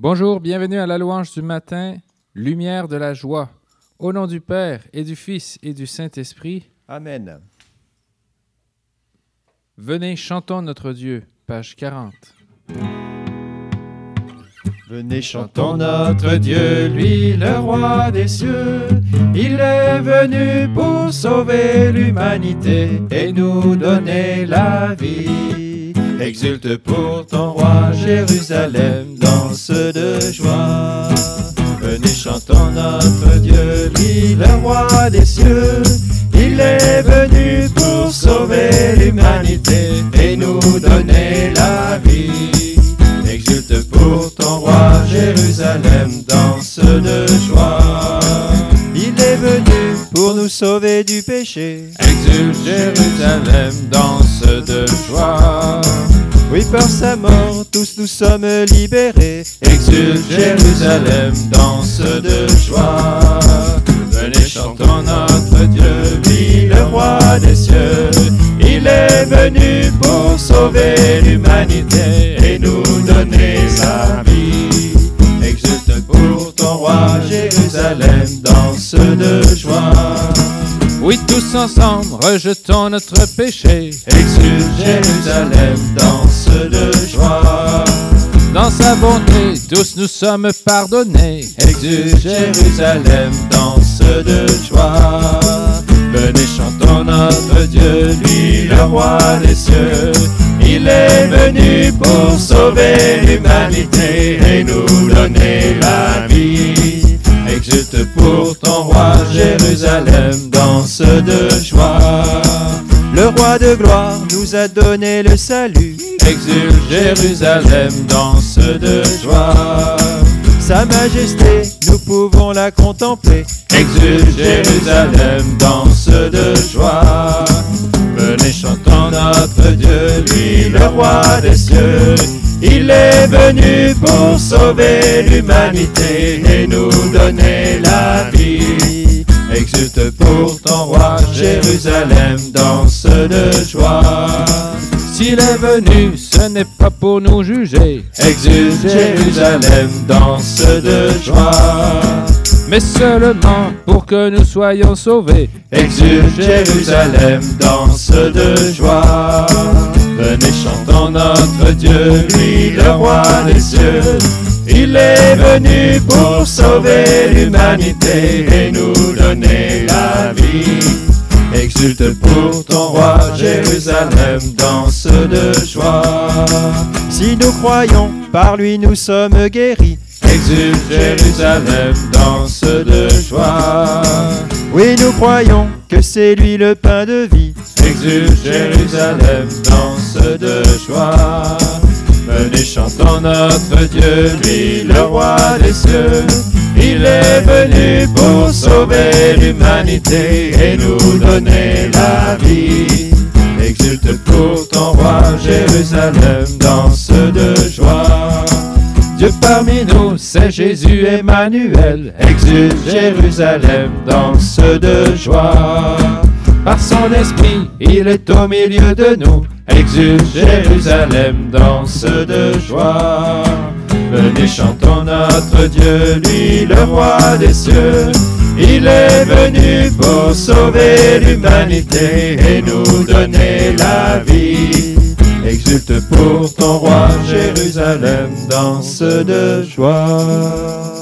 Bonjour, bienvenue à la louange du matin, lumière de la joie. Au nom du Père et du Fils et du Saint-Esprit. Amen. Venez, chantons notre Dieu. Page 40. Venez, chantons notre Dieu, lui le roi des cieux. Il est venu pour sauver l'humanité et nous donner la vie. Exulte pour ton roi Jérusalem, danse de joie. Venez, chantons notre Dieu, le roi des cieux. Il est venu pour sauver l'humanité et nous donner la vie. Exulte pour ton roi Jérusalem, danse de pour nous sauver du péché. Exulte Jérusalem, danse de joie. Oui, par sa mort, tous nous sommes libérés. Exulte Jérusalem, danse de joie. Venez, chantons notre Dieu, lui le roi des cieux. Il est venu pour sauver l'humanité et nous donner sa vie. Exulte pour ton roi Jérusalem. Oui, tous ensemble, rejetons notre péché. Exulte Jérusalem, danse de joie. Dans sa bonté, tous nous sommes pardonnés. Exulte Jérusalem, danse de joie. Venez, chantons notre Dieu, lui le roi des cieux. Il est venu pour sauver l'humanité et nous donner la vie. Pour ton roi Jérusalem, danse de joie. Le roi de gloire nous a donné le salut. Exulte Jérusalem, danse de joie. Sa majesté, nous pouvons la contempler. Exulte Jérusalem, danse de joie. Venez chantons notre Dieu, lui le roi des cieux. Il est venu pour sauver l'humanité et nous donner la vie. Exulte pour ton roi Jérusalem, danse de joie. S'il est venu, ce n'est pas pour nous juger, Exulte Jérusalem, danse de joie. mais seulement pour que nous soyons sauvés. Exulte Jérusalem, danse de joie. Venez chantons notre Dieu, lui le roi des cieux. Il est venu pour sauver l'humanité et nous donner la vie. Exulte pour ton roi Jérusalem, danse de joie. Si nous croyons, par lui nous sommes guéris. Exulte Jérusalem, danse de joie. Oui, nous croyons que c'est lui le pain de vie. Exulte Jérusalem, danse de joie. Venez chantons notre Dieu, lui le roi des cieux. Il est venu pour sauver l'humanité et nous donner la vie. Exulte pour ton roi Jérusalem, danse de joie. Dieu parmi nous, c'est Jésus Emmanuel. Exulte Jérusalem, danse de joie. Par son esprit, il est au milieu de nous. Exulte Jérusalem, danse de joie. Venez chantons notre Dieu, lui le roi des cieux. Il est venu pour sauver l'humanité et nous donner la vie. Exulte pour ton roi Jérusalem, danse de joie.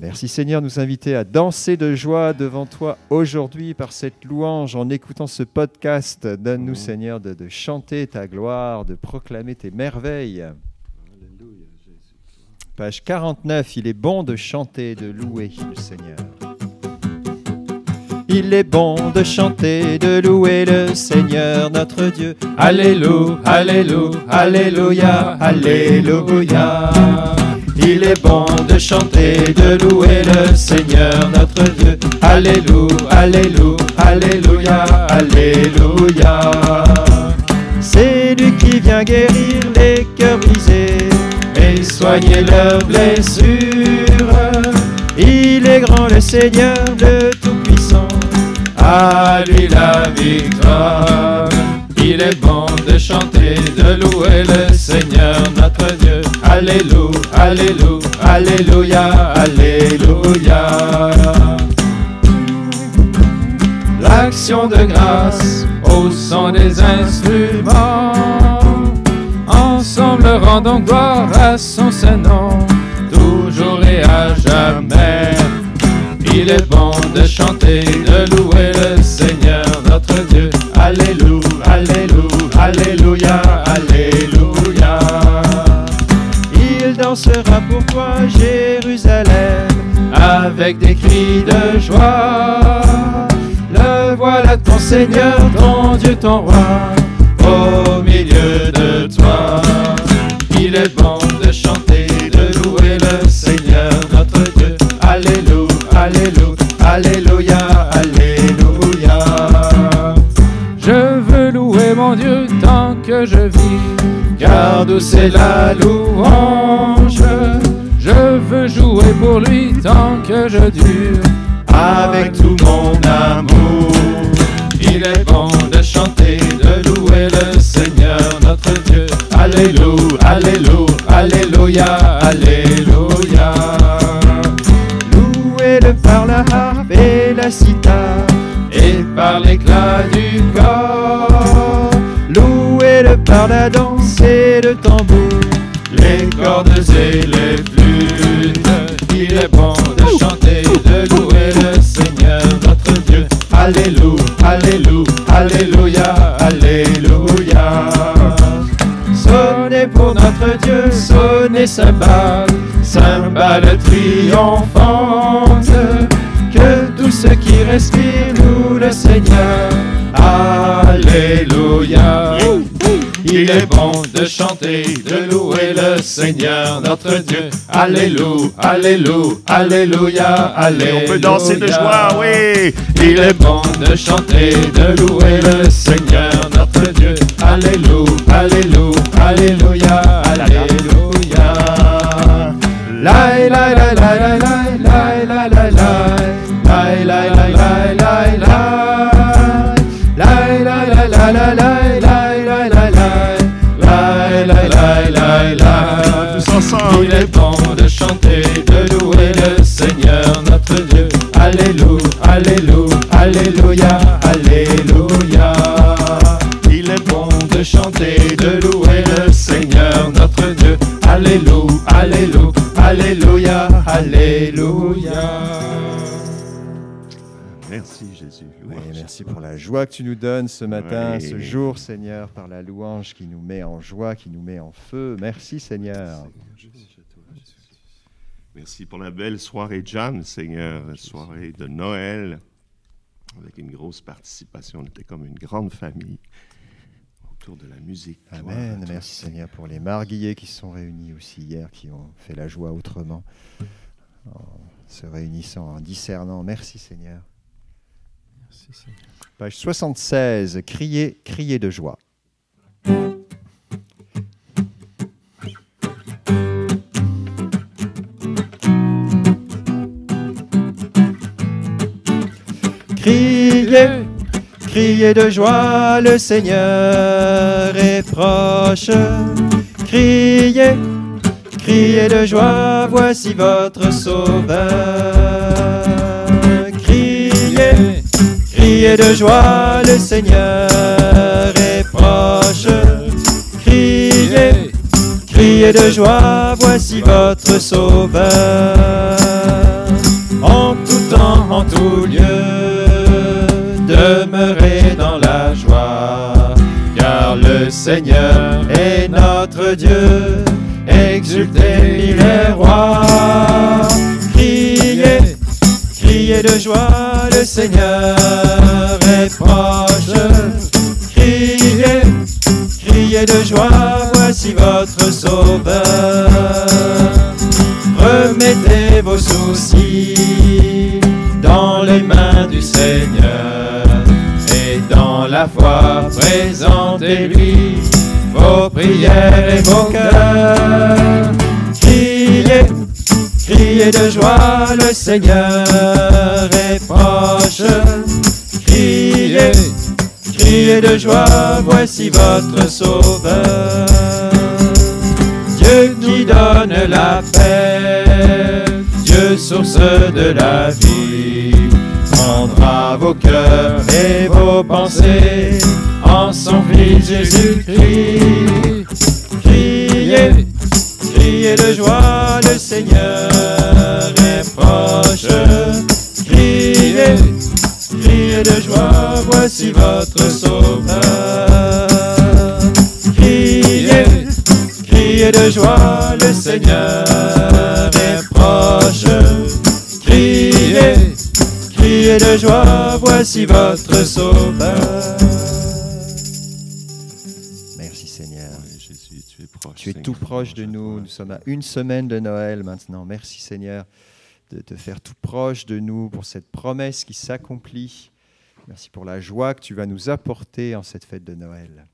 Merci Seigneur, nous inviter à danser de joie devant toi aujourd'hui par cette louange en écoutant ce podcast. Donne-nous Seigneur de, de chanter ta gloire, de proclamer tes merveilles. Page 49, il est bon de chanter, de louer le Seigneur. Il est bon de chanter, de louer le Seigneur notre Dieu. Alléluia, Alléluia, Alléluia, Alléluia. Il est bon de chanter, de louer le Seigneur notre Dieu. Alléluia, Alléluia, Alléluia, Alléluia. C'est lui qui vient guérir les cœurs brisés et soigner leurs blessures. Il est grand le Seigneur, le Tout-Puissant. À lui la victoire. Il est bon de chanter, de louer le Seigneur notre Dieu. Alléluia, Alléluia, Alléluia, Alléluia. L'action de grâce au son des instruments. Ensemble rendons gloire à son Saint-Nom, toujours et à jamais. Il est bon de chanter, de louer le Seigneur notre Dieu. Alléluia, Alléluia, Alléluia, Alléluia. Dansera pour toi, Jérusalem, avec des cris de joie. Le voilà ton Seigneur, ton Dieu, ton roi, au milieu de toi. Il est bon de chanter, de louer le Seigneur notre Dieu. Alléluia, Alléluia, Alléluia, Alléluia. Je veux louer mon Dieu tant que je vis. Car d'où c'est la louange, Je veux jouer pour lui tant que je dure. avec tout mon amour. Il est et le tambour, les cordes et les flûtes. Il est bon de chanter, de louer le Seigneur notre Dieu. Alléluia, Alléluia, Alléluia, Alléluia. Sonnez pour notre Dieu, sonnez cymbales, cymbales triomphantes. Que tous ceux qui respirent louent le Seigneur. Alléluia. Il est bon de chanter, de louer le Seigneur notre Dieu. Alléluia, Alléluia, Alléluia, Alléluia. On peut danser de joie, oui. Il est bon de chanter, de louer le Seigneur notre Dieu. Alléluia, Alléluia, Alléluia, Alléluia. Alléluia, Alléluia, Alléluia, Alléluia. Il est bon de chanter, de louer le Seigneur notre Dieu. Alléluia, Alléluia, Alléluia, Alléluia. Merci Jésus. Oui, merci pour la joie que tu nous donnes ce matin, Oui. ce jour, Seigneur, par la louange qui nous met en joie, qui nous met en feu. Merci, Seigneur. Merci pour la belle soirée Jam, Seigneur, la soirée de Noël, avec une grosse participation. On était comme une grande famille autour de la musique. Amen. toi, Merci, Seigneur, pour les marguillés qui se sont réunis aussi hier, qui ont fait la joie autrement, en se réunissant, en discernant. Merci, Seigneur. Merci, Seigneur. Page 76, crier, crier de joie. Criez de joie, le Seigneur est proche. Criez, criez de joie, voici votre Sauveur. Criez, criez de joie, le Seigneur est proche. Criez, criez de joie, voici votre Sauveur. En tout temps, en tout lieu, demeurez le Seigneur est notre Dieu. Exultez, il est roi. Criez, criez de joie, le Seigneur est proche. Criez, criez de joie, voici votre Sauveur. Remettez vos soucis dans les mains du Seigneur et dans la foi présentez-lui vos prières et vos cœurs. Criez, criez de joie, le Seigneur est proche. Criez, criez criez de joie, voici votre sauveur. Dieu qui donne la paix, Dieu source de la vie, prendra vos cœurs et vos pensées en son Fils Jésus-Christ. Criez, criez de joie, le Seigneur est proche. Criez, criez de joie, voici votre sauveur. Criez, criez de joie, le Seigneur voici votre sauveur. Merci Seigneur. Jésus, tu es proche. Tu es Seigneur. tout proche de nous. Nous sommes à une semaine de Noël maintenant. Merci Seigneur de te faire tout proche de nous pour cette promesse qui s'accomplit. Merci pour la joie que tu vas nous apporter en cette fête de Noël.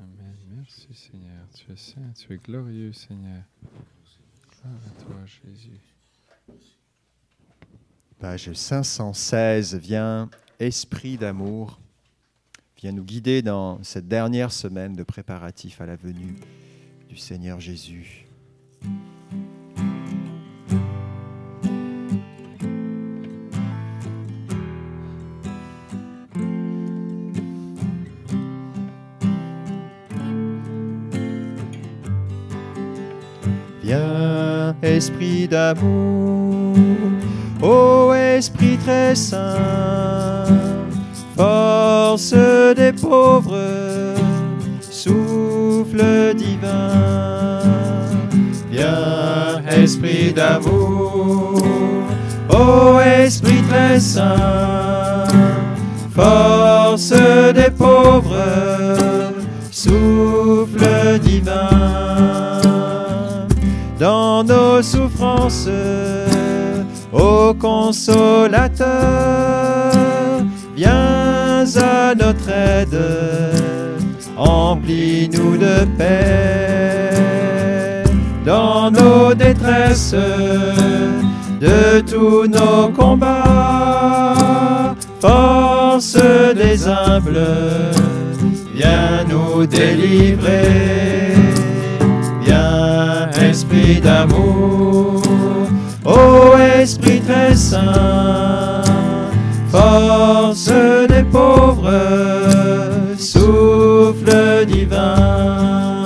Amen. Merci Seigneur. Tu es saint, tu es glorieux Seigneur. Gloire à toi Jésus. Page 516, viens, Esprit d'amour, viens nous guider dans cette dernière semaine de préparatifs à la venue du Seigneur Jésus. Viens, Esprit d'amour, ô Esprit très saint, force des pauvres, souffle divin. Viens, Esprit d'amour, ô Esprit très saint, force des pauvres, souffle divin dans nos souffrances, ô consolateur, viens à notre aide, emplis-nous de paix dans nos détresses, de tous nos combats, force des humbles, viens nous délivrer. Viens, Esprit d'amour, ô Esprit très saint, force des pauvres, souffle divin.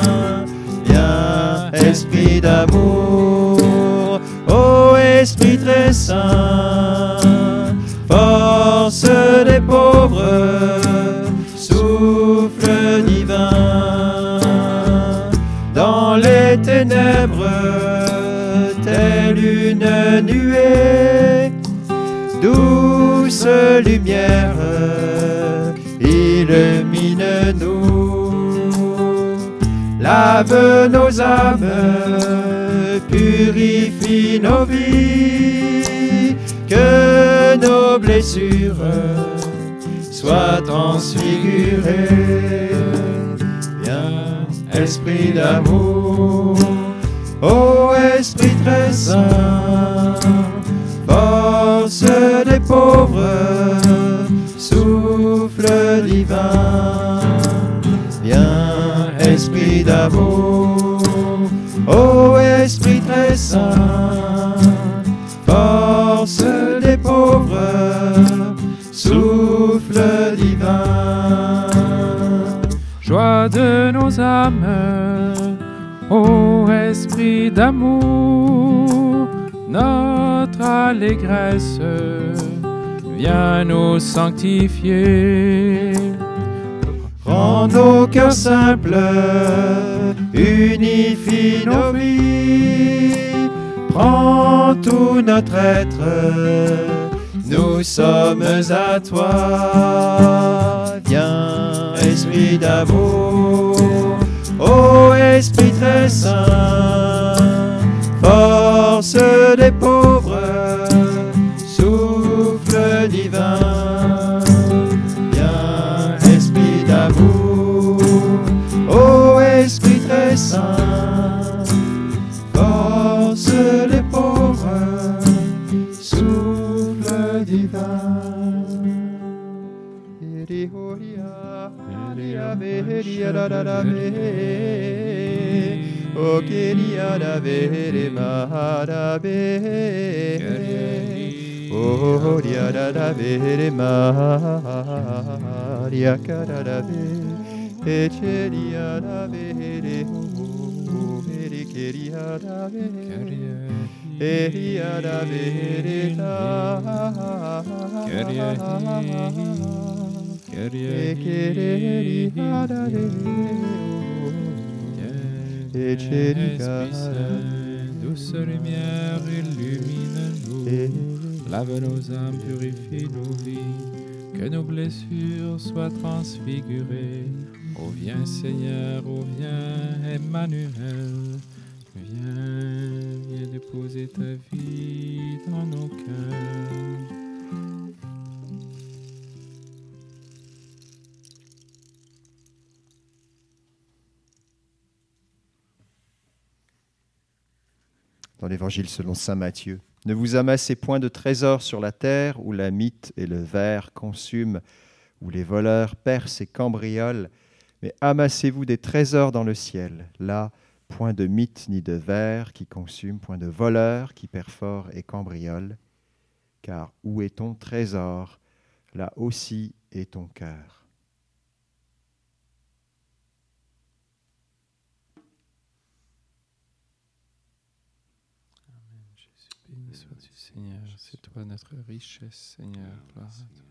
Viens, Esprit d'amour, ô Esprit très saint, force des pauvres, souffle divin dans les ténèbres, telle une nuée, douce lumière, illumine-nous, lave nos âmes, purifie nos vies, que nos blessures soient transfigurées. Viens, Esprit d'amour, ô Esprit très saint, force des pauvres, souffle divin. Viens, Esprit d'amour, ô Esprit très saint, force des pauvres, souffle divin. Joie de nos âmes, Esprit d'amour, notre allégresse, viens nous sanctifier. Rends nos cœurs simples, unifie nos vies, prends tout notre être, nous sommes à toi. Viens, Esprit d'amour, ô Esprit très saint, force des pauvres, souffle divin. Viens, Esprit d'amour, ô Esprit très saint, force des pauvres, souffle divin. o queria da vere marabe o ria da da vere maria cara da ve e ceria da vere o vere queria da vere Eria da verita, queria queria queria da verita. Saint, douce lumière, illumine-nous. Lave nos âmes, purifie nos vies. Que nos blessures soient transfigurées. Oh, viens Seigneur, oh, viens Emmanuel. Viens, viens déposer ta vie dans nos cœurs. Dans l'évangile selon saint Matthieu. Ne vous amassez point de trésors sur la terre où la mythe et le verre consument, où les voleurs percent et cambriolent, mais amassez-vous des trésors dans le ciel. Là, point de mythe ni de verre qui consume, point de voleurs qui perforent et cambriolent. Car où est ton trésor, là aussi est ton cœur. Jésus, béni sois-tu, Seigneur. C'est toi notre richesse, Seigneur. Gloire à toi.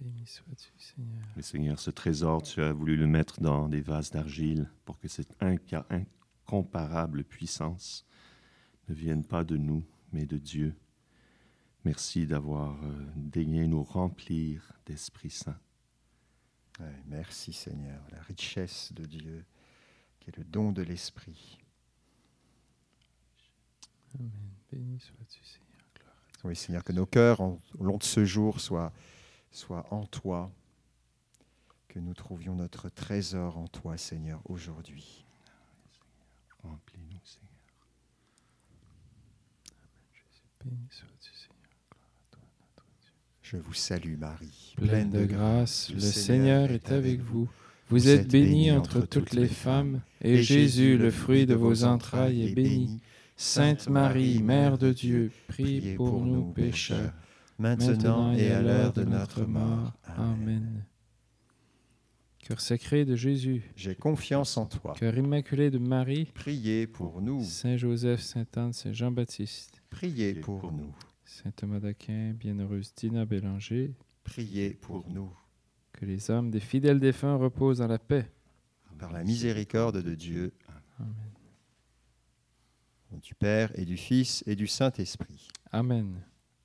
Béni sois-tu, Seigneur. Mais Seigneur, ce trésor, tu as voulu le mettre dans des vases d'argile pour que cette inca- incomparable puissance ne vienne pas de nous, mais de Dieu. Merci d'avoir euh, daigné nous remplir d'Esprit Saint. Ouais, merci Seigneur, la richesse de Dieu, qui est le don de l'Esprit. Amen. Béni sois-tu, Seigneur. Gloire à toi. Oui, Seigneur, que nos cœurs, en- au long de ce jour, soient, soient en toi, que nous trouvions notre trésor en toi, Seigneur, aujourd'hui. Remplis-nous, Seigneur. Béni sois-tu, Seigneur. Gloire à toi, notre Dieu. Je vous salue, Marie. Pleine de grâce, le Seigneur est avec vous. Vous êtes bénie entre toutes les femmes, et Jésus, le fruit de vos entrailles, est béni. Sainte Marie, Mère de Dieu, prie pour nous pécheurs, maintenant et à l'heure de notre mort. Amen. Cœur sacré de Jésus, J'ai confiance en toi. cœur immaculé de Marie, Priez pour nous. Saint Joseph, Saint Anne, Saint Jean-Baptiste, Priez pour nous. Saint Thomas d'Aquin, Bienheureuse Dina Bélanger, Priez pour nous. que les âmes des fidèles défunts reposent dans la paix. Par la miséricorde de Dieu, Amen. Du Père et du Fils et du Saint-Esprit. Amen.